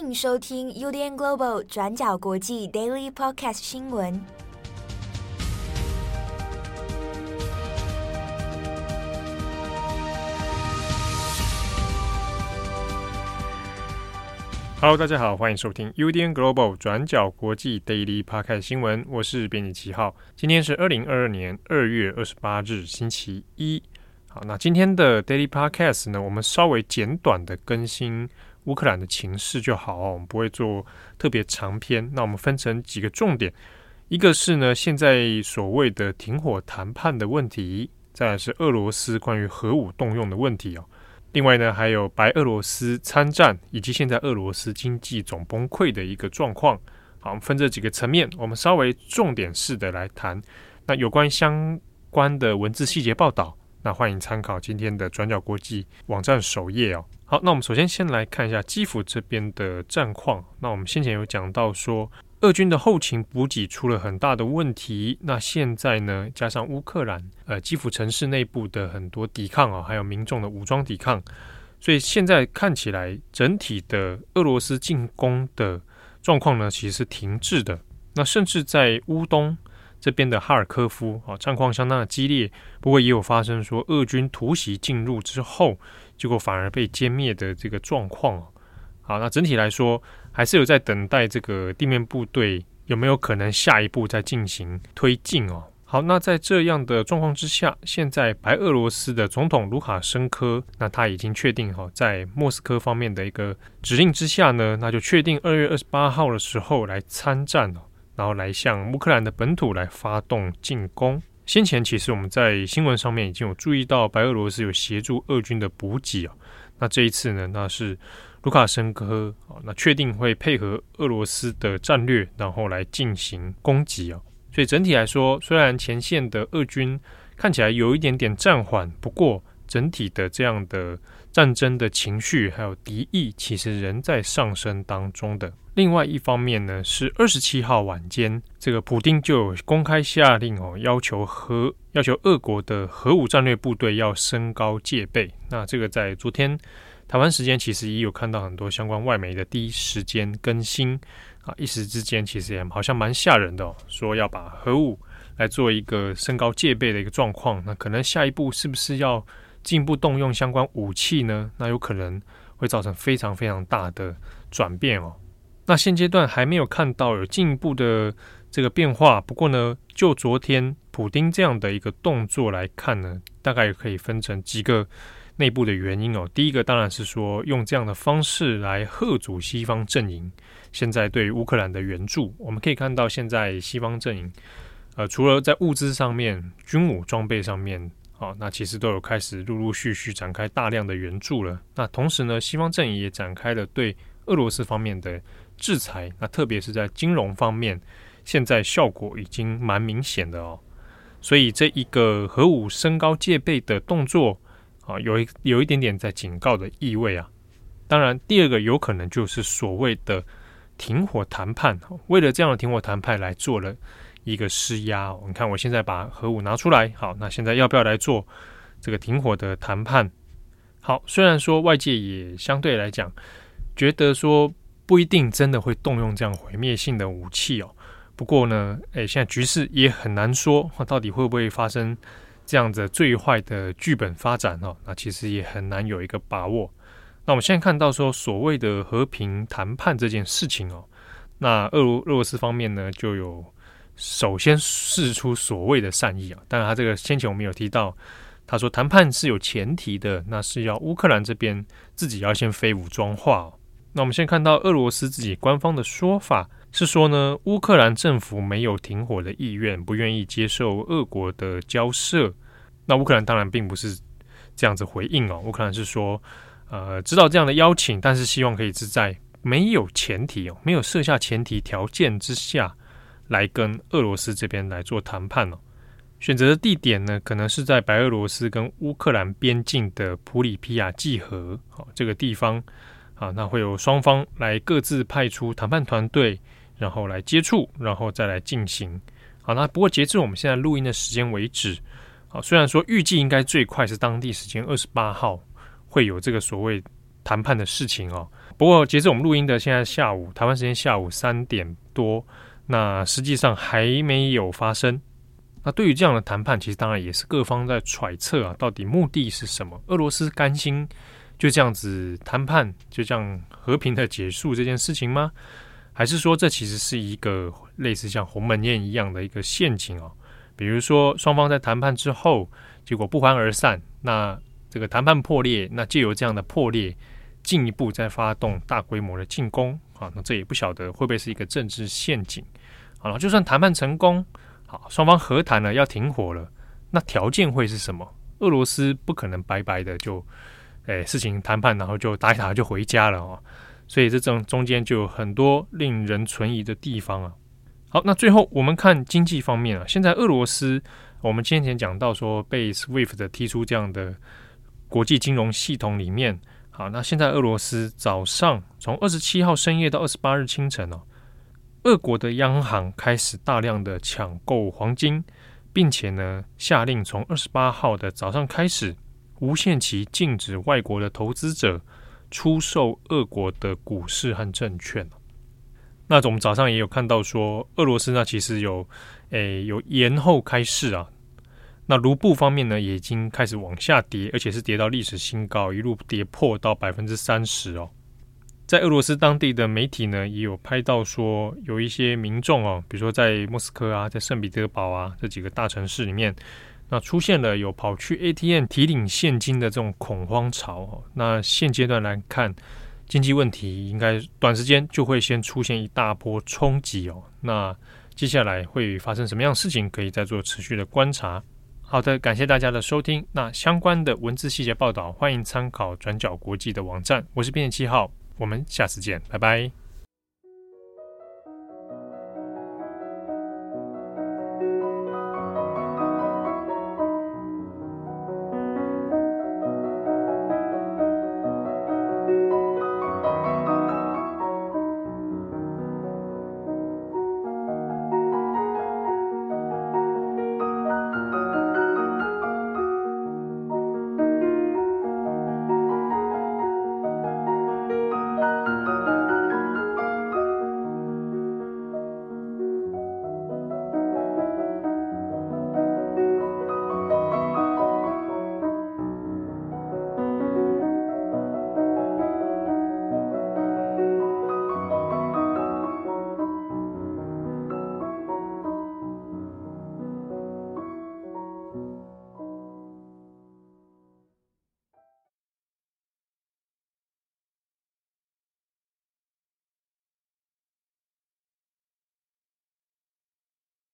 迎收听 UDN Global 转角国际 Daily Podcast 新闻。Hello，大家好，欢迎收听 UDN Global 转角国际 Daily Podcast 新闻。我是编辑七号，今天是二零二二年二月二十八日，星期一。好，那今天的 Daily Podcast 呢，我们稍微简短的更新乌克兰的情势就好，我们不会做特别长篇。那我们分成几个重点，一个是呢，现在所谓的停火谈判的问题，再来是俄罗斯关于核武动用的问题哦。另外呢，还有白俄罗斯参战以及现在俄罗斯经济总崩溃的一个状况。好，我们分这几个层面，我们稍微重点式的来谈。那有关相关的文字细节报道，那欢迎参考今天的转角国际网站首页哦。好，那我们首先先来看一下基辅这边的战况。那我们先前有讲到说，俄军的后勤补给出了很大的问题，那现在呢，加上乌克兰呃基辅城市内部的很多抵抗啊，还有民众的武装抵抗，所以现在看起来整体的俄罗斯进攻的状况呢，其实是停滞的。那甚至在乌东这边的哈尔科夫啊，战况相当的激烈，不过也有发生说俄军突袭进入之后，结果反而被歼灭的这个状况。好，那整体来说，还是有在等待这个地面部队有没有可能下一步再进行推进哦。好，那在这样的状况之下，现在白俄罗斯的总统卢卡申科，那他已经确定哈，在莫斯科方面的一个指令之下呢，那就确定二月二十八号的时候来参战哦，然后来向乌克兰的本土来发动进攻。先前其实我们在新闻上面已经有注意到，白俄罗斯有协助俄军的补给哦。那这一次呢，那是。卢卡申科啊，那确定会配合俄罗斯的战略，然后来进行攻击啊。所以整体来说，虽然前线的俄军看起来有一点点暂缓，不过整体的这样的战争的情绪还有敌意，其实仍在上升当中的。另外一方面呢，是二十七号晚间，这个普丁就有公开下令哦，要求核要求俄国的核武战略部队要升高戒备。那这个在昨天。台湾时间其实也有看到很多相关外媒的第一时间更新啊，一时之间其实也好像蛮吓人的哦，说要把核武来做一个升高戒备的一个状况，那可能下一步是不是要进一步动用相关武器呢？那有可能会造成非常非常大的转变哦。那现阶段还没有看到有进一步的这个变化，不过呢，就昨天普丁这样的一个动作来看呢，大概也可以分成几个。内部的原因哦，第一个当然是说用这样的方式来吓阻西方阵营。现在对乌克兰的援助，我们可以看到，现在西方阵营，呃，除了在物资上面、军武装备上面，啊、那其实都有开始陆陆续续展开大量的援助了。那同时呢，西方阵营也展开了对俄罗斯方面的制裁。那特别是在金融方面，现在效果已经蛮明显的哦。所以这一个核武升高戒备的动作。啊，有一有一点点在警告的意味啊。当然，第二个有可能就是所谓的停火谈判，为了这样的停火谈判来做了一个施压。你看，我现在把核武拿出来，好，那现在要不要来做这个停火的谈判？好，虽然说外界也相对来讲觉得说不一定真的会动用这样毁灭性的武器哦。不过呢，诶，现在局势也很难说，到底会不会发生。这样子最坏的剧本发展哦，那其实也很难有一个把握。那我们现在看到说，所谓的和平谈判这件事情哦，那俄罗俄罗斯方面呢，就有首先试出所谓的善意啊。当然，他这个先前我们有提到，他说谈判是有前提的，那是要乌克兰这边自己要先非武装化。那我们先看到俄罗斯自己官方的说法。是说呢，乌克兰政府没有停火的意愿，不愿意接受俄国的交涉。那乌克兰当然并不是这样子回应哦，乌克兰是说，呃，知道这样的邀请，但是希望可以是在没有前提哦，没有设下前提条件之下来跟俄罗斯这边来做谈判哦。选择的地点呢，可能是在白俄罗斯跟乌克兰边境的普里皮亚季河，好，这个地方啊，那会有双方来各自派出谈判团队。然后来接触，然后再来进行。好，那不过截至我们现在录音的时间为止，啊，虽然说预计应该最快是当地时间二十八号会有这个所谓谈判的事情哦。不过截至我们录音的现在下午，台湾时间下午三点多，那实际上还没有发生。那对于这样的谈判，其实当然也是各方在揣测啊，到底目的是什么？俄罗斯甘心就这样子谈判，就这样和平的结束这件事情吗？还是说这其实是一个类似像鸿门宴一样的一个陷阱哦？比如说双方在谈判之后，结果不欢而散，那这个谈判破裂，那借由这样的破裂，进一步再发动大规模的进攻啊，那这也不晓得会不会是一个政治陷阱？好了，就算谈判成功。好，双方和谈了，要停火了，那条件会是什么？俄罗斯不可能白白的就，诶，事情谈判，然后就打一打就回家了哦。所以这中中间就有很多令人存疑的地方啊。好，那最后我们看经济方面啊，现在俄罗斯，我们先前讲到说被 SWIFT 踢出这样的国际金融系统里面。好，那现在俄罗斯早上从二十七号深夜到二十八日清晨哦。俄国的央行开始大量的抢购黄金，并且呢下令从二十八号的早上开始，无限期禁止外国的投资者出售俄国的股市和证券。那我们早上也有看到说，俄罗斯呢其实有诶有延后开市啊。那卢布方面呢也已经开始往下跌，而且是跌到历史新高，一路跌破到百分之三十哦。在俄罗斯当地的媒体呢，也有拍到说，有一些民众哦，比如说在莫斯科啊，在圣彼得堡啊这几个大城市里面，那出现了有跑去 ATM 提领现金的这种恐慌潮。那现阶段来看，经济问题应该短时间就会先出现一大波冲击哦。那接下来会发生什么样事情，可以再做持续的观察。好的，感谢大家的收听。那相关的文字细节报道，欢迎参考转角国际的网站。我是编辑七号。我们下次见，拜拜。